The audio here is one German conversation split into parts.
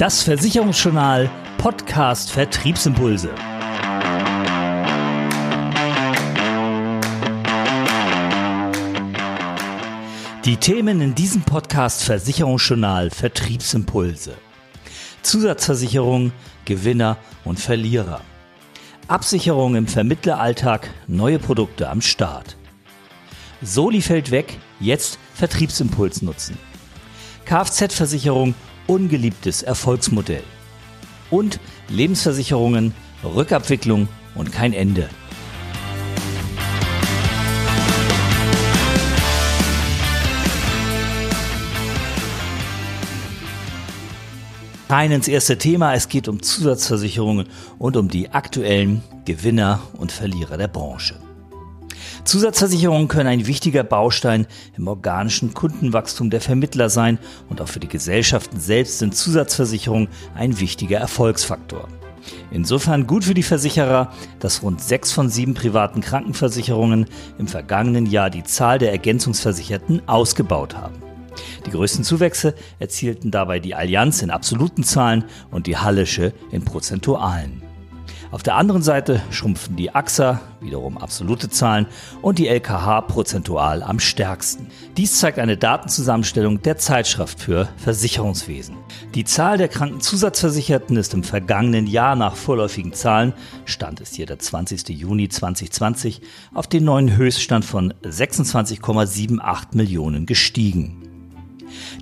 Das Versicherungsjournal Podcast Vertriebsimpulse. Die Themen in diesem Podcast Versicherungsjournal Vertriebsimpulse. Zusatzversicherung, Gewinner und Verlierer. Absicherung im Vermittleralltag, neue Produkte am Start. Soli fällt weg, jetzt Vertriebsimpuls nutzen. Kfz-Versicherung, ungeliebtes Erfolgsmodell. Und Lebensversicherungen, Rückabwicklung und kein Ende. Rein ins erste Thema. Es geht um Zusatzversicherungen und um die aktuellen Gewinner und Verlierer der Branche. Zusatzversicherungen können ein wichtiger Baustein im organischen Kundenwachstum der Vermittler sein und auch für die Gesellschaften selbst sind Zusatzversicherungen ein wichtiger Erfolgsfaktor. Insofern gut für die Versicherer, dass rund sechs von sieben privaten Krankenversicherungen im vergangenen Jahr die Zahl der Ergänzungsversicherten ausgebaut haben. Die größten Zuwächse erzielten dabei die Allianz in absoluten Zahlen und die Hallische in prozentualen. Auf der anderen Seite schrumpfen die AXA, wiederum absolute Zahlen, und die LKH prozentual am stärksten. Dies zeigt eine Datenzusammenstellung der Zeitschrift für Versicherungswesen. Die Zahl der Krankenzusatzversicherten ist im vergangenen Jahr nach vorläufigen Zahlen, Stand ist hier der 20. Juni 2020, auf den neuen Höchststand von 26,78 Millionen gestiegen.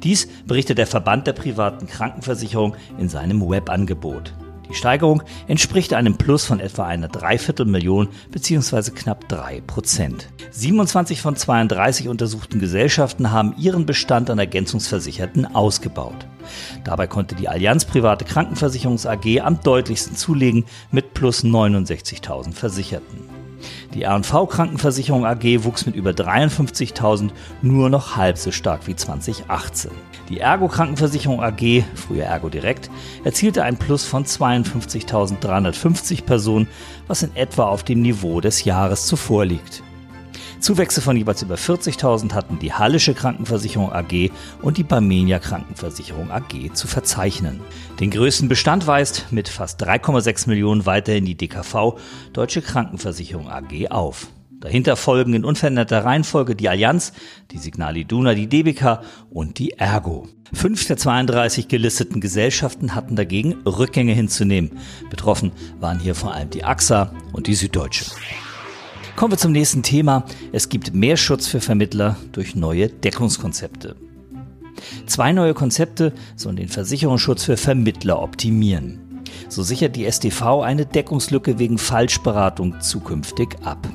Dies berichtet der Verband der privaten Krankenversicherung in seinem Webangebot. Die Steigerung entspricht einem Plus von etwa einer Dreiviertelmillion bzw. knapp drei Prozent. 27 von 32 untersuchten Gesellschaften haben ihren Bestand an Ergänzungsversicherten ausgebaut. Dabei konnte die Allianz Private Krankenversicherungs AG am deutlichsten zulegen mit plus 69.000 Versicherten. Die R&V Krankenversicherung AG wuchs mit über 53.000 nur noch halb so stark wie 2018. Die Ergo Krankenversicherung AG, früher Ergo Direkt, erzielte ein Plus von 52.350 Personen, was in etwa auf dem Niveau des Jahres zuvor liegt. Zuwächse von jeweils über 40.000 hatten die Hallische Krankenversicherung AG und die Barmenia Krankenversicherung AG zu verzeichnen. Den größten Bestand weist mit fast 3,6 Millionen weiterhin die DKV Deutsche Krankenversicherung AG auf. Dahinter folgen in unveränderter Reihenfolge die Allianz, die Signal Iduna, die DBK und die Ergo. Fünf der 32 gelisteten Gesellschaften hatten dagegen Rückgänge hinzunehmen. Betroffen waren hier vor allem die AXA und die Süddeutsche. Kommen wir zum nächsten Thema. Es gibt mehr Schutz für Vermittler durch neue Deckungskonzepte. Zwei neue Konzepte sollen den Versicherungsschutz für Vermittler optimieren. So sichert die STV eine Deckungslücke wegen Falschberatung zukünftig ab.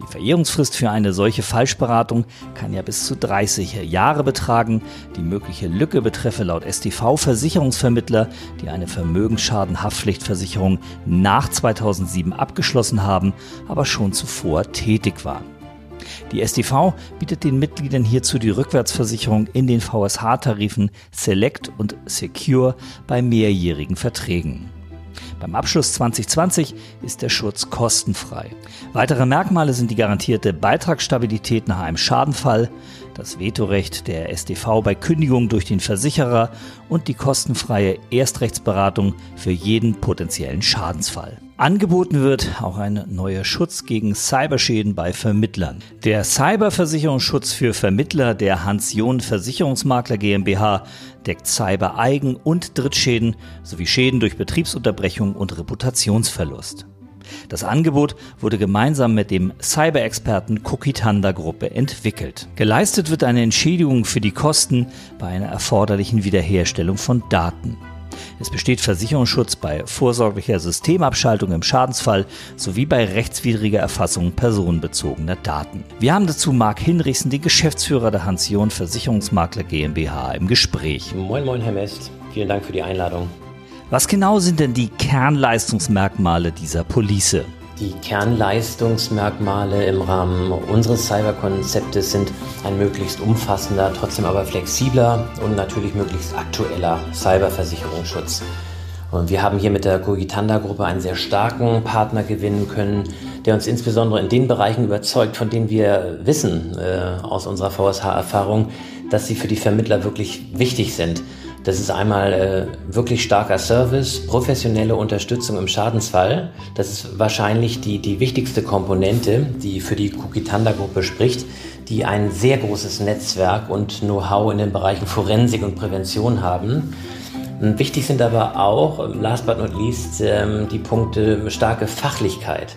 Die Verjährungsfrist für eine solche Falschberatung kann ja bis zu 30 Jahre betragen. Die mögliche Lücke betreffe laut STV Versicherungsvermittler, die eine Vermögensschadenhaftpflichtversicherung nach 2007 abgeschlossen haben, aber schon zuvor tätig waren. Die STV bietet den Mitgliedern hierzu die Rückwärtsversicherung in den VSH-Tarifen Select und Secure bei mehrjährigen Verträgen. Beim Abschluss 2020 ist der Schutz kostenfrei. Weitere Merkmale sind die garantierte Beitragsstabilität nach einem Schadenfall, das Vetorecht der SDV bei Kündigung durch den Versicherer und die kostenfreie Erstrechtsberatung für jeden potenziellen Schadensfall. Angeboten wird auch ein neuer Schutz gegen Cyberschäden bei Vermittlern. Der Cyberversicherungsschutz für Vermittler der Hans-John Versicherungsmakler GmbH deckt Cyber-Eigen- und Drittschäden sowie Schäden durch Betriebsunterbrechung und Reputationsverlust. Das Angebot wurde gemeinsam mit dem Cyber-Experten Kokitanda Gruppe entwickelt. Geleistet wird eine Entschädigung für die Kosten bei einer erforderlichen Wiederherstellung von Daten. Es besteht Versicherungsschutz bei vorsorglicher Systemabschaltung im Schadensfall sowie bei rechtswidriger Erfassung personenbezogener Daten. Wir haben dazu Marc Hinrichsen, den Geschäftsführer der Hansion Versicherungsmakler GmbH, im Gespräch. Moin, moin, Herr Mest. Vielen Dank für die Einladung. Was genau sind denn die Kernleistungsmerkmale dieser Police? Die Kernleistungsmerkmale im Rahmen unseres Cyberkonzeptes sind ein möglichst umfassender, trotzdem aber flexibler und natürlich möglichst aktueller Cyberversicherungsschutz. Und wir haben hier mit der Cogitanda-Gruppe einen sehr starken Partner gewinnen können, der uns insbesondere in den Bereichen überzeugt, von denen wir wissen äh, aus unserer VSH-Erfahrung, dass sie für die Vermittler wirklich wichtig sind. Das ist einmal äh, wirklich starker Service, professionelle Unterstützung im Schadensfall. Das ist wahrscheinlich die, die wichtigste Komponente, die für die Kukitanda-Gruppe spricht, die ein sehr großes Netzwerk und Know-how in den Bereichen Forensik und Prävention haben. Wichtig sind aber auch, last but not least, ähm, die Punkte starke Fachlichkeit.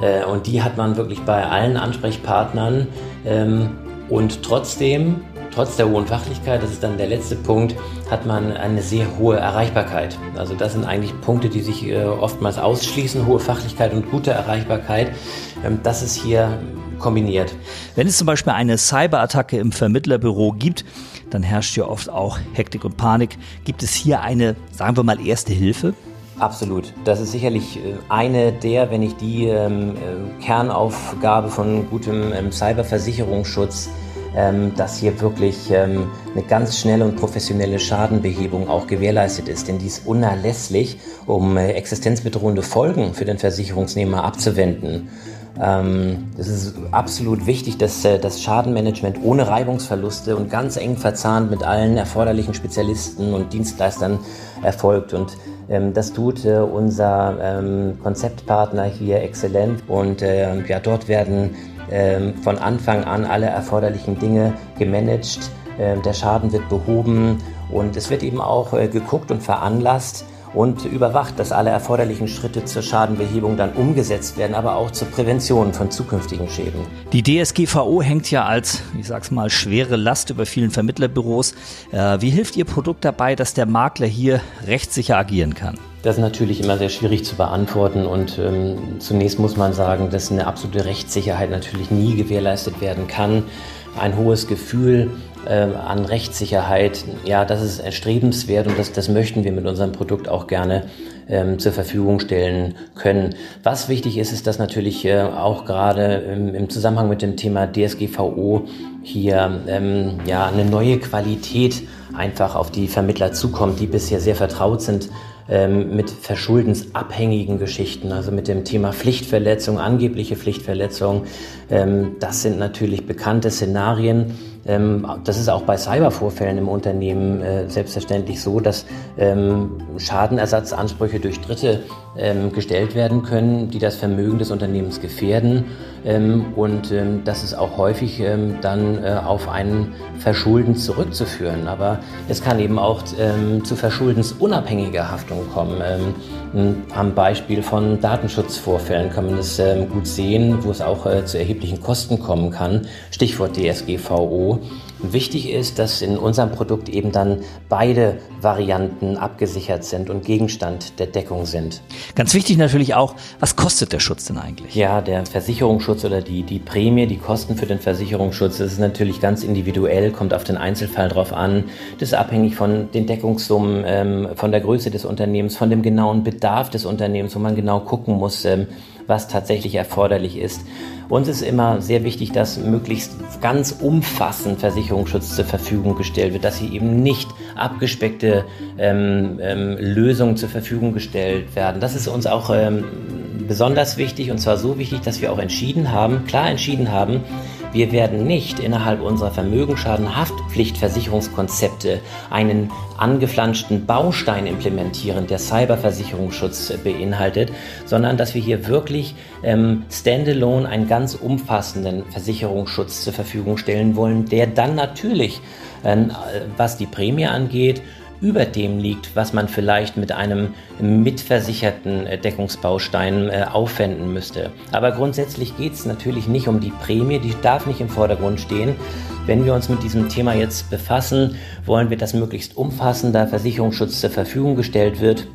Äh, und die hat man wirklich bei allen Ansprechpartnern. Ähm, und trotzdem, trotz der hohen Fachlichkeit, das ist dann der letzte Punkt, hat man eine sehr hohe Erreichbarkeit. Also das sind eigentlich Punkte, die sich äh, oftmals ausschließen, hohe Fachlichkeit und gute Erreichbarkeit. Ähm, das ist hier kombiniert. Wenn es zum Beispiel eine Cyberattacke im Vermittlerbüro gibt, dann herrscht ja oft auch Hektik und Panik. Gibt es hier eine, sagen wir mal, erste Hilfe? Absolut. Das ist sicherlich äh, eine der, wenn nicht die ähm, äh, Kernaufgabe von gutem ähm, Cyberversicherungsschutz, ähm, dass hier wirklich ähm, eine ganz schnelle und professionelle Schadenbehebung auch gewährleistet ist. Denn die ist unerlässlich, um äh, existenzbedrohende Folgen für den Versicherungsnehmer abzuwenden. Ähm, es ist absolut wichtig, dass äh, das Schadenmanagement ohne Reibungsverluste und ganz eng verzahnt mit allen erforderlichen Spezialisten und Dienstleistern erfolgt. Und ähm, das tut äh, unser ähm, Konzeptpartner hier exzellent. Und äh, ja, dort werden von Anfang an alle erforderlichen Dinge gemanagt. Der Schaden wird behoben und es wird eben auch geguckt und veranlasst, und überwacht, dass alle erforderlichen Schritte zur Schadenbehebung dann umgesetzt werden, aber auch zur Prävention von zukünftigen Schäden. Die DSGVO hängt ja als, ich sag's mal, schwere Last über vielen Vermittlerbüros. Äh, wie hilft Ihr Produkt dabei, dass der Makler hier rechtssicher agieren kann? Das ist natürlich immer sehr schwierig zu beantworten und ähm, zunächst muss man sagen, dass eine absolute Rechtssicherheit natürlich nie gewährleistet werden kann. Ein hohes Gefühl äh, an Rechtssicherheit, ja, das ist erstrebenswert und das, das möchten wir mit unserem Produkt auch gerne ähm, zur Verfügung stellen können. Was wichtig ist, ist, dass natürlich äh, auch gerade im, im, Zusammenhang mit dem Thema DSGVO hier ähm, ja eine neue Qualität einfach auf die Vermittler zukommt, die bisher sehr vertraut sind ähm, mit verschuldensabhängigen Geschichten, also mit dem Thema Pflichtverletzung, angebliche Pflichtverletzung. Ähm, das sind natürlich bekannte Szenarien. Ähm, das ist auch bei Cybervorfällen im Unternehmen äh, selbstverständlich so, dass ähm, Schadenersatzansprüche durch Dritte gestellt werden können, die das Vermögen des Unternehmens gefährden. Ähm, und ähm, das ist auch häufig ähm, dann äh, auf ein Verschulden zurückzuführen. Aber es kann eben auch zu verschuldensunabhängiger Haftung kommen. am Beispiel von Datenschutzvorfällen kann man das gut sehen, wo es auch äh, zu erheblichen Kosten kommen kann. Stichwort DSGVO. Wichtig ist, dass in unserem Produkt eben dann beide Varianten abgesichert sind und Gegenstand der Deckung sind. Ganz wichtig natürlich auch, was kostet der Schutz denn eigentlich? Ja, der Versicherungsschutz oder die, die Prämie, die Kosten für den Versicherungsschutz, das ist natürlich ganz individuell, kommt auf den Einzelfall drauf an. Das ist abhängig von den Deckungssummen, ähm, von der Größe des Unternehmens, von dem genauen Bedarf des Unternehmens, wo man genau gucken muss, ähm, was tatsächlich erforderlich ist. Uns ist immer sehr wichtig, dass möglichst ganz umfassend Versicherungsschutz zur Verfügung gestellt wird, dass hier eben nicht abgespeckte ähm, ähm, Lösungen zur Verfügung gestellt werden. Das ist uns auch ähm, besonders wichtig und zwar so wichtig, dass wir auch entschieden haben, klar entschieden haben, wir werden nicht innerhalb unserer Vermögensschadenhaftpflichtversicherungskonzepte einen angeflanschten Baustein implementieren, der Cyberversicherungsschutz beinhaltet, sondern dass wir hier wirklich ähm, standalone einen ganz umfassenden Versicherungsschutz zur Verfügung stellen wollen, der dann natürlich, äh, was die Prämie angeht, über dem liegt, was man vielleicht mit einem mitversicherten äh, Deckungsbaustein äh, aufwenden müsste. Aber grundsätzlich geht es natürlich nicht um die Prämie, die darf nicht im Vordergrund stehen. Wenn wir uns mit diesem Thema jetzt befassen, wollen wir, dass möglichst umfassender Versicherungsschutz zur Verfügung gestellt wird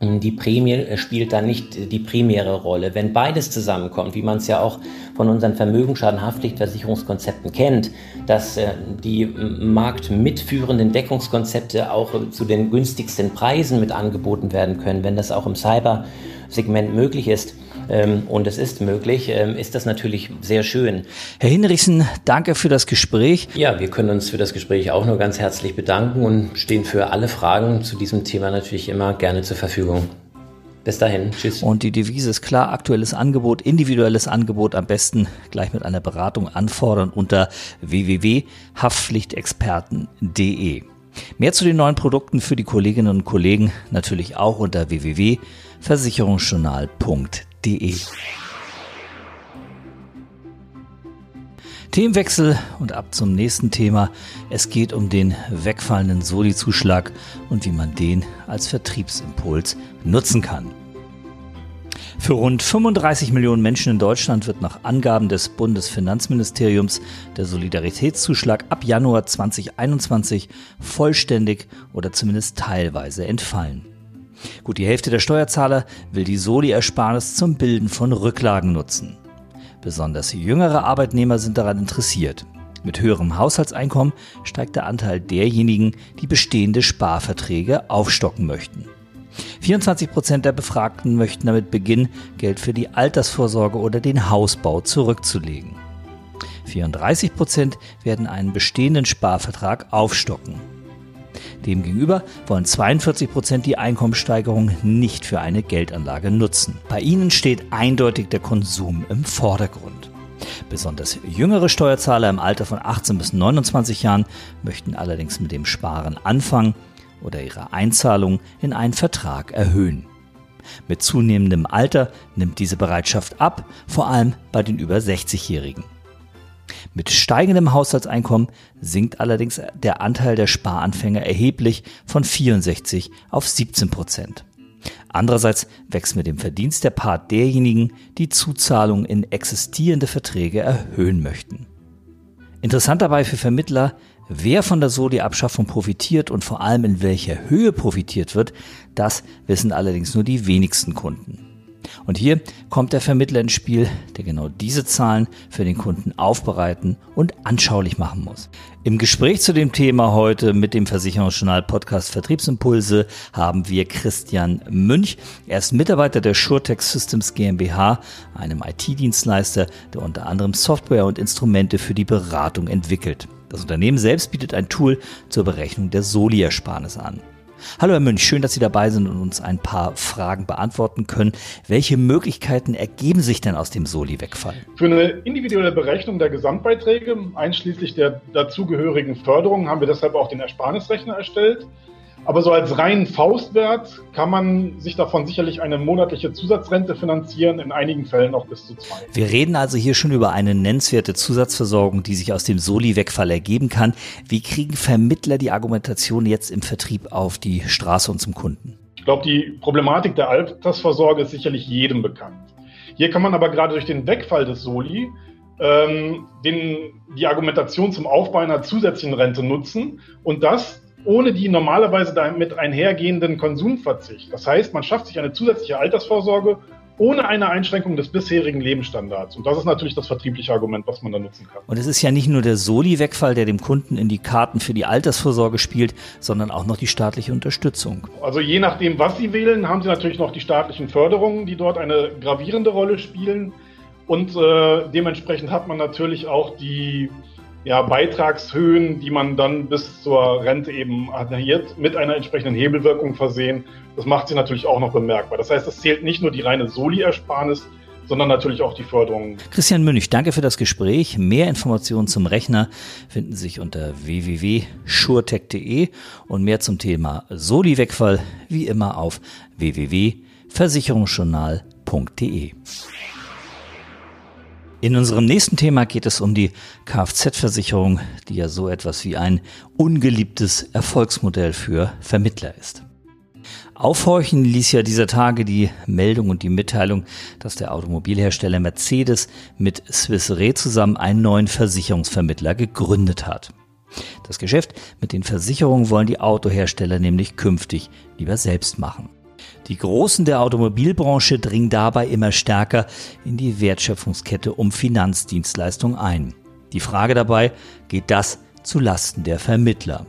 die Prämie äh, spielt da nicht die primäre Rolle. Wenn beides zusammenkommt, wie man es ja auch von unseren Vermögensschadenhaftpflichtversicherungskonzepten kennt, dass äh, die marktmitführenden Deckungskonzepte auch zu den günstigsten Preisen mit angeboten werden können, wenn das auch im Cyber-Segment möglich ist, und es ist möglich, ähm, ist das natürlich sehr schön. Herr Hinrichsen, danke für das Gespräch. Ja, wir können uns für das Gespräch auch nur ganz herzlich bedanken und stehen für alle Fragen zu diesem Thema natürlich immer gerne zur Verfügung. Bis dahin, tschüss. Und die Devise ist klar, aktuelles Angebot, individuelles Angebot am besten gleich mit einer Beratung anfordern unter www.haftpflichtexperten.de. Mehr zu den neuen Produkten für die Kolleginnen und Kollegen natürlich auch unter www.versicherungsjournal.de. Themenwechsel und ab zum nächsten Thema. Es geht um den wegfallenden Soli-Zuschlag und wie man den als Vertriebsimpuls nutzen kann. Für rund 35 Millionen Menschen in Deutschland wird nach Angaben des Bundesfinanzministeriums der Solidaritätszuschlag ab Januar 2021 vollständig oder zumindest teilweise entfallen. Gut die Hälfte der Steuerzahler will die Soli-Ersparnis zum Bilden von Rücklagen nutzen. Besonders jüngere Arbeitnehmer sind daran interessiert. Mit höherem Haushaltseinkommen steigt der Anteil derjenigen, die bestehende Sparverträge aufstocken möchten. 24 Prozent der Befragten möchten damit beginnen, Geld für die Altersvorsorge oder den Hausbau zurückzulegen. 34 Prozent werden einen bestehenden Sparvertrag aufstocken. Demgegenüber wollen 42 Prozent die Einkommenssteigerung nicht für eine Geldanlage nutzen. Bei ihnen steht eindeutig der Konsum im Vordergrund. Besonders jüngere Steuerzahler im Alter von 18 bis 29 Jahren möchten allerdings mit dem Sparen anfangen oder ihre Einzahlung in einen Vertrag erhöhen. Mit zunehmendem Alter nimmt diese Bereitschaft ab, vor allem bei den über 60-Jährigen. Mit steigendem Haushaltseinkommen sinkt allerdings der Anteil der Sparanfänger erheblich von 64 auf 17 Prozent. Andererseits wächst mit dem Verdienst der Part derjenigen, die Zuzahlungen in existierende Verträge erhöhen möchten. Interessant dabei für Vermittler, Wer von der Soli-Abschaffung profitiert und vor allem in welcher Höhe profitiert wird, das wissen allerdings nur die wenigsten Kunden. Und hier kommt der Vermittler ins Spiel, der genau diese Zahlen für den Kunden aufbereiten und anschaulich machen muss. Im Gespräch zu dem Thema heute mit dem Versicherungsjournal Podcast Vertriebsimpulse haben wir Christian Münch. Er ist Mitarbeiter der SureTech Systems GmbH, einem IT-Dienstleister, der unter anderem Software und Instrumente für die Beratung entwickelt. Das Unternehmen selbst bietet ein Tool zur Berechnung der Soli-Ersparnis an. Hallo Herr Münch, schön, dass Sie dabei sind und uns ein paar Fragen beantworten können. Welche Möglichkeiten ergeben sich denn aus dem Soli-Wegfall? Für eine individuelle Berechnung der Gesamtbeiträge, einschließlich der dazugehörigen Förderung, haben wir deshalb auch den Ersparnisrechner erstellt. Aber so als reinen Faustwert kann man sich davon sicherlich eine monatliche Zusatzrente finanzieren, in einigen Fällen auch bis zu zwei. Wir reden also hier schon über eine nennenswerte Zusatzversorgung, die sich aus dem Soli-Wegfall ergeben kann. Wie kriegen Vermittler die Argumentation jetzt im Vertrieb auf die Straße und zum Kunden? Ich glaube, die Problematik der Altersvorsorge ist sicherlich jedem bekannt. Hier kann man aber gerade durch den Wegfall des Soli ähm, den, die Argumentation zum Aufbau einer zusätzlichen Rente nutzen und das ohne die normalerweise damit einhergehenden Konsumverzicht. Das heißt, man schafft sich eine zusätzliche Altersvorsorge ohne eine Einschränkung des bisherigen Lebensstandards. Und das ist natürlich das vertriebliche Argument, was man da nutzen kann. Und es ist ja nicht nur der Soli-Wegfall, der dem Kunden in die Karten für die Altersvorsorge spielt, sondern auch noch die staatliche Unterstützung. Also je nachdem, was Sie wählen, haben Sie natürlich noch die staatlichen Förderungen, die dort eine gravierende Rolle spielen. Und äh, dementsprechend hat man natürlich auch die ja, Beitragshöhen, die man dann bis zur Rente eben adheriert, mit einer entsprechenden Hebelwirkung versehen. Das macht sie natürlich auch noch bemerkbar. Das heißt, es zählt nicht nur die reine Soli-Ersparnis, sondern natürlich auch die Förderung. Christian Münch, danke für das Gespräch. Mehr Informationen zum Rechner finden sich unter www.schuretech.de und mehr zum Thema Soli-Wegfall wie immer auf www.versicherungsjournal.de. In unserem nächsten Thema geht es um die Kfz-Versicherung, die ja so etwas wie ein ungeliebtes Erfolgsmodell für Vermittler ist. Aufhorchen ließ ja dieser Tage die Meldung und die Mitteilung, dass der Automobilhersteller Mercedes mit Swiss Re zusammen einen neuen Versicherungsvermittler gegründet hat. Das Geschäft mit den Versicherungen wollen die Autohersteller nämlich künftig lieber selbst machen. Die Großen der Automobilbranche dringen dabei immer stärker in die Wertschöpfungskette um Finanzdienstleistungen ein. Die Frage dabei, geht das zu Lasten der Vermittler?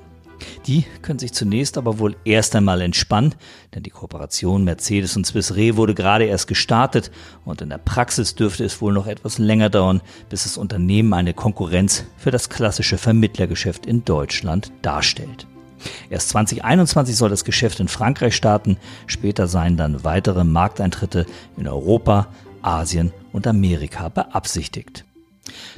Die können sich zunächst aber wohl erst einmal entspannen, denn die Kooperation Mercedes und Swiss Re wurde gerade erst gestartet und in der Praxis dürfte es wohl noch etwas länger dauern, bis das Unternehmen eine Konkurrenz für das klassische Vermittlergeschäft in Deutschland darstellt. Erst 2021 soll das Geschäft in Frankreich starten, später seien dann weitere Markteintritte in Europa, Asien und Amerika beabsichtigt.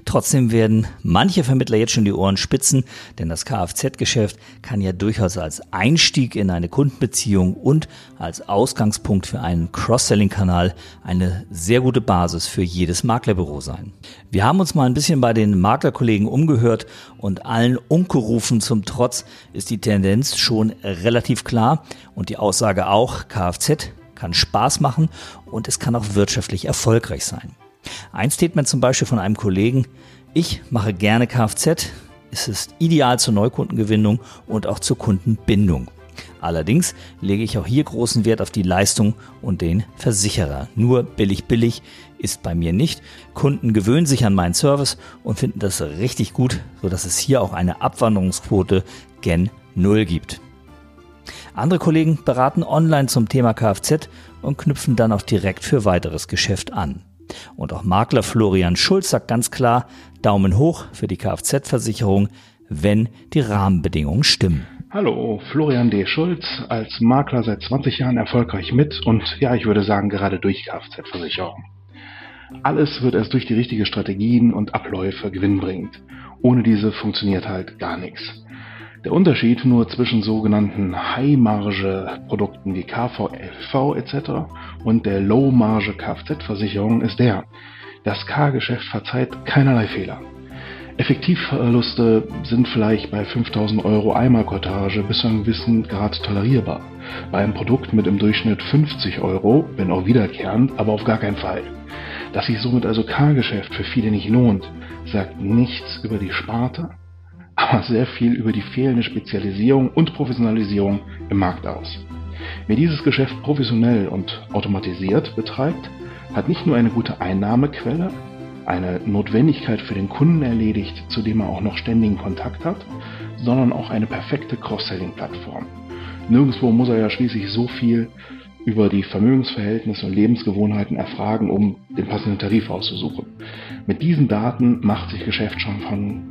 Trotzdem werden manche Vermittler jetzt schon die Ohren spitzen, denn das Kfz-Geschäft kann ja durchaus als Einstieg in eine Kundenbeziehung und als Ausgangspunkt für einen Cross-Selling-Kanal eine sehr gute Basis für jedes Maklerbüro sein. Wir haben uns mal ein bisschen bei den Maklerkollegen umgehört und allen Unkerufen zum Trotz ist die Tendenz schon relativ klar und die Aussage auch, Kfz kann Spaß machen und es kann auch wirtschaftlich erfolgreich sein. Ein Statement zum Beispiel von einem Kollegen, ich mache gerne Kfz, es ist ideal zur Neukundengewinnung und auch zur Kundenbindung. Allerdings lege ich auch hier großen Wert auf die Leistung und den Versicherer. Nur billig billig ist bei mir nicht. Kunden gewöhnen sich an meinen Service und finden das richtig gut, sodass es hier auch eine Abwanderungsquote gen Null gibt. Andere Kollegen beraten online zum Thema Kfz und knüpfen dann auch direkt für weiteres Geschäft an. Und auch Makler Florian Schulz sagt ganz klar, Daumen hoch für die Kfz-Versicherung, wenn die Rahmenbedingungen stimmen. Hallo, Florian D. Schulz, als Makler seit 20 Jahren erfolgreich mit und ja, ich würde sagen gerade durch Kfz-Versicherung. Alles wird erst durch die richtige Strategien und Abläufe gewinnbringend. Ohne diese funktioniert halt gar nichts. Der Unterschied nur zwischen sogenannten High-Marge-Produkten wie KVLV etc. und der Low-Marge Kfz-Versicherung ist der, das K-Geschäft verzeiht keinerlei Fehler. Effektivverluste sind vielleicht bei 5000 Euro Einmalkortage bis zu einem gewissen Grad tolerierbar. Bei einem Produkt mit im Durchschnitt 50 Euro, wenn auch wiederkehrend, aber auf gar keinen Fall. Dass sich somit also K-Geschäft für viele nicht lohnt, sagt nichts über die Sparte, aber sehr viel über die fehlende Spezialisierung und Professionalisierung im Markt aus. Wer dieses Geschäft professionell und automatisiert betreibt, hat nicht nur eine gute Einnahmequelle, eine Notwendigkeit für den Kunden erledigt, zu dem er auch noch ständigen Kontakt hat, sondern auch eine perfekte Cross-Selling-Plattform. Nirgendwo muss er ja schließlich so viel über die Vermögensverhältnisse und Lebensgewohnheiten erfragen, um den passenden Tarif auszusuchen. Mit diesen Daten macht sich Geschäft schon von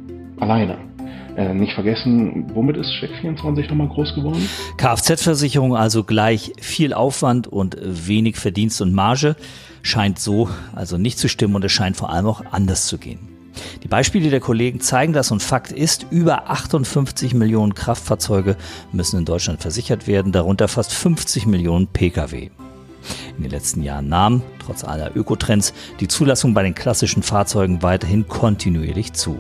alleine. Äh, nicht vergessen, womit ist Check24 nochmal groß geworden? Kfz-Versicherung also gleich viel Aufwand und wenig Verdienst und Marge scheint so also nicht zu stimmen und es scheint vor allem auch anders zu gehen. Die Beispiele der Kollegen zeigen das und Fakt ist, über 58 Millionen Kraftfahrzeuge müssen in Deutschland versichert werden, darunter fast 50 Millionen Pkw. In den letzten Jahren nahm, trotz aller Ökotrends, die Zulassung bei den klassischen Fahrzeugen weiterhin kontinuierlich zu.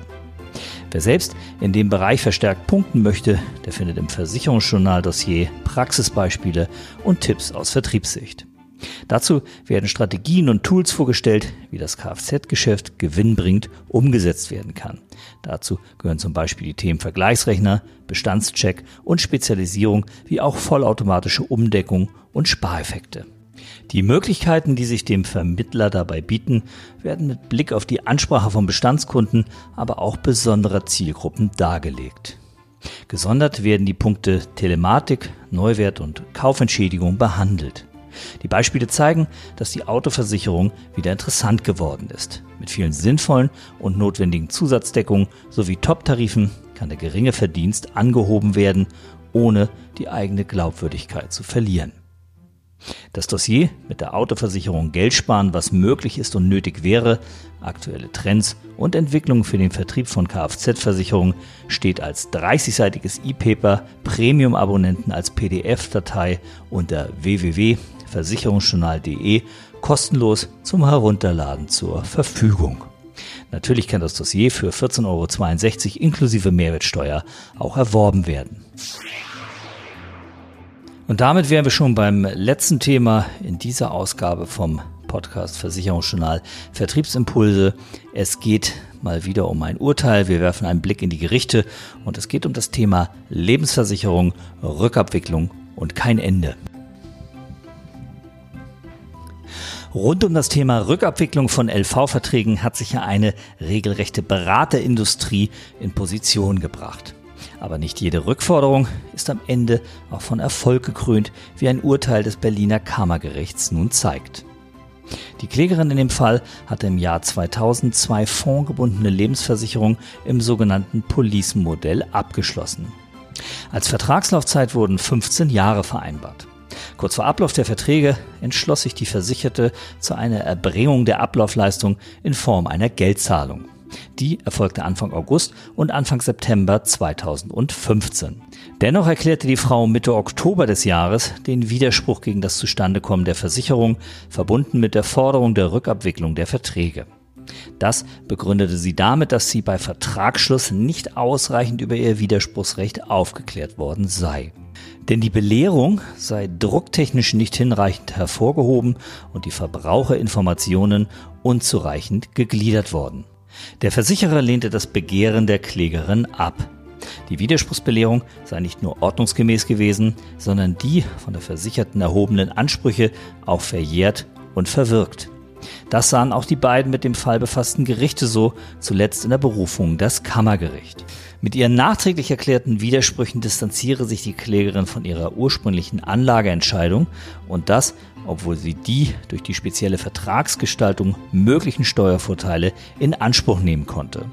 Wer selbst in dem Bereich verstärkt punkten möchte, der findet im Versicherungsjournal-Dossier Praxisbeispiele und Tipps aus Vertriebssicht. Dazu werden Strategien und Tools vorgestellt, wie das Kfz-Geschäft gewinnbringend umgesetzt werden kann. Dazu gehören zum Beispiel die Themen Vergleichsrechner, Bestandscheck und Spezialisierung wie auch vollautomatische Umdeckung und Spareffekte. Die Möglichkeiten, die sich dem Vermittler dabei bieten, werden mit Blick auf die Ansprache von Bestandskunden, aber auch besonderer Zielgruppen dargelegt. Gesondert werden die Punkte Telematik, Neuwert und Kaufentschädigung behandelt. Die Beispiele zeigen, dass die Autoversicherung wieder interessant geworden ist. Mit vielen sinnvollen und notwendigen Zusatzdeckungen sowie Top-Tarifen kann der geringe Verdienst angehoben werden, ohne die eigene Glaubwürdigkeit zu verlieren. Das Dossier mit der Autoversicherung Geld sparen, was möglich ist und nötig wäre, aktuelle Trends und Entwicklungen für den Vertrieb von Kfz-Versicherungen steht als 30-seitiges E-Paper Premium-Abonnenten als PDF-Datei unter www.versicherungsjournal.de kostenlos zum Herunterladen zur Verfügung. Natürlich kann das Dossier für 14,62 Euro inklusive Mehrwertsteuer auch erworben werden. Und damit wären wir schon beim letzten Thema in dieser Ausgabe vom Podcast Versicherungsjournal Vertriebsimpulse. Es geht mal wieder um ein Urteil. Wir werfen einen Blick in die Gerichte und es geht um das Thema Lebensversicherung, Rückabwicklung und kein Ende. Rund um das Thema Rückabwicklung von LV-Verträgen hat sich ja eine regelrechte Beraterindustrie in Position gebracht. Aber nicht jede Rückforderung ist am Ende auch von Erfolg gekrönt, wie ein Urteil des Berliner Kammergerichts nun zeigt. Die Klägerin in dem Fall hatte im Jahr 2000 zwei fondgebundene Lebensversicherungen im sogenannten Police-Modell abgeschlossen. Als Vertragslaufzeit wurden 15 Jahre vereinbart. Kurz vor Ablauf der Verträge entschloss sich die Versicherte zu einer Erbringung der Ablaufleistung in Form einer Geldzahlung. Die erfolgte Anfang August und Anfang September 2015. Dennoch erklärte die Frau Mitte Oktober des Jahres den Widerspruch gegen das Zustandekommen der Versicherung, verbunden mit der Forderung der Rückabwicklung der Verträge. Das begründete sie damit, dass sie bei Vertragsschluss nicht ausreichend über ihr Widerspruchsrecht aufgeklärt worden sei. Denn die Belehrung sei drucktechnisch nicht hinreichend hervorgehoben und die Verbraucherinformationen unzureichend gegliedert worden. Der Versicherer lehnte das Begehren der Klägerin ab. Die Widerspruchsbelehrung sei nicht nur ordnungsgemäß gewesen, sondern die von der Versicherten erhobenen Ansprüche auch verjährt und verwirkt. Das sahen auch die beiden mit dem Fall befassten Gerichte so, zuletzt in der Berufung das Kammergericht. Mit ihren nachträglich erklärten Widersprüchen distanziere sich die Klägerin von ihrer ursprünglichen Anlageentscheidung und das, obwohl sie die durch die spezielle Vertragsgestaltung möglichen Steuervorteile in Anspruch nehmen konnte.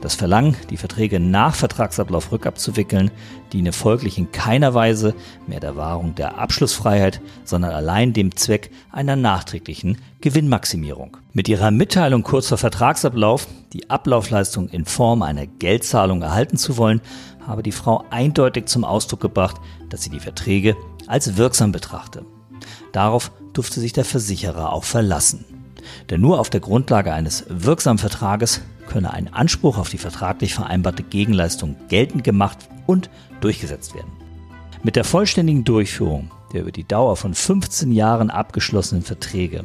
Das Verlangen, die Verträge nach Vertragsablauf rückabzuwickeln, diene folglich in keiner Weise mehr der Wahrung der Abschlussfreiheit, sondern allein dem Zweck einer nachträglichen Gewinnmaximierung. Mit ihrer Mitteilung kurz vor Vertragsablauf, die Ablaufleistung in Form einer Geldzahlung erhalten zu wollen, habe die Frau eindeutig zum Ausdruck gebracht, dass sie die Verträge als wirksam betrachte. Darauf durfte sich der Versicherer auch verlassen. Denn nur auf der Grundlage eines wirksamen Vertrages könne ein Anspruch auf die vertraglich vereinbarte Gegenleistung geltend gemacht und durchgesetzt werden. Mit der vollständigen Durchführung der über die Dauer von 15 Jahren abgeschlossenen Verträge,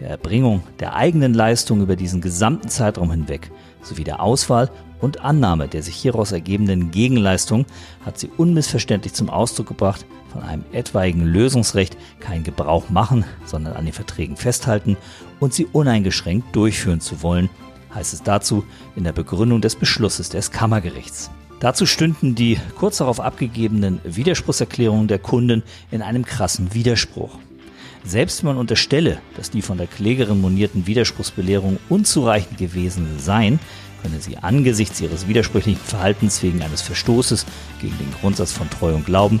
der Erbringung der eigenen Leistung über diesen gesamten Zeitraum hinweg sowie der Auswahl und Annahme der sich hieraus ergebenden Gegenleistung hat sie unmissverständlich zum Ausdruck gebracht, von einem etwaigen Lösungsrecht keinen Gebrauch machen, sondern an den Verträgen festhalten und sie uneingeschränkt durchführen zu wollen, heißt es dazu in der Begründung des Beschlusses des Kammergerichts. Dazu stünden die kurz darauf abgegebenen Widerspruchserklärungen der Kunden in einem krassen Widerspruch. Selbst wenn man unterstelle, dass die von der Klägerin monierten Widerspruchsbelehrungen unzureichend gewesen seien, könne sie angesichts ihres widersprüchlichen Verhaltens wegen eines Verstoßes gegen den Grundsatz von Treu und Glauben